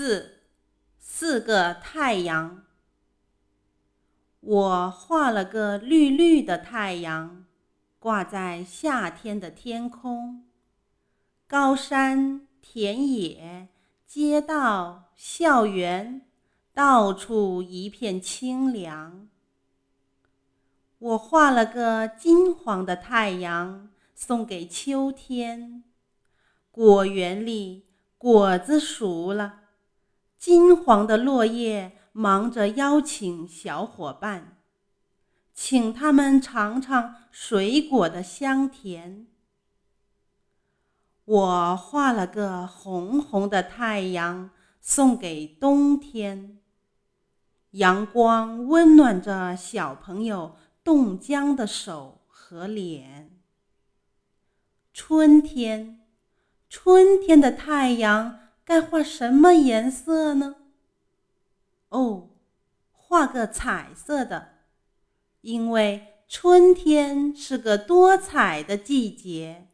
四，四个太阳。我画了个绿绿的太阳，挂在夏天的天空。高山、田野、街道、校园，到处一片清凉。我画了个金黄的太阳，送给秋天。果园里果子熟了，金黄的落叶忙着邀请小伙伴，请他们尝尝水果的香甜。我画了个红红的太阳，送给冬天。阳光温暖着小朋友冻僵的手和脸。春天。春天的太阳该画什么颜色呢？哦，画个彩色的，因为春天是个多彩的季节。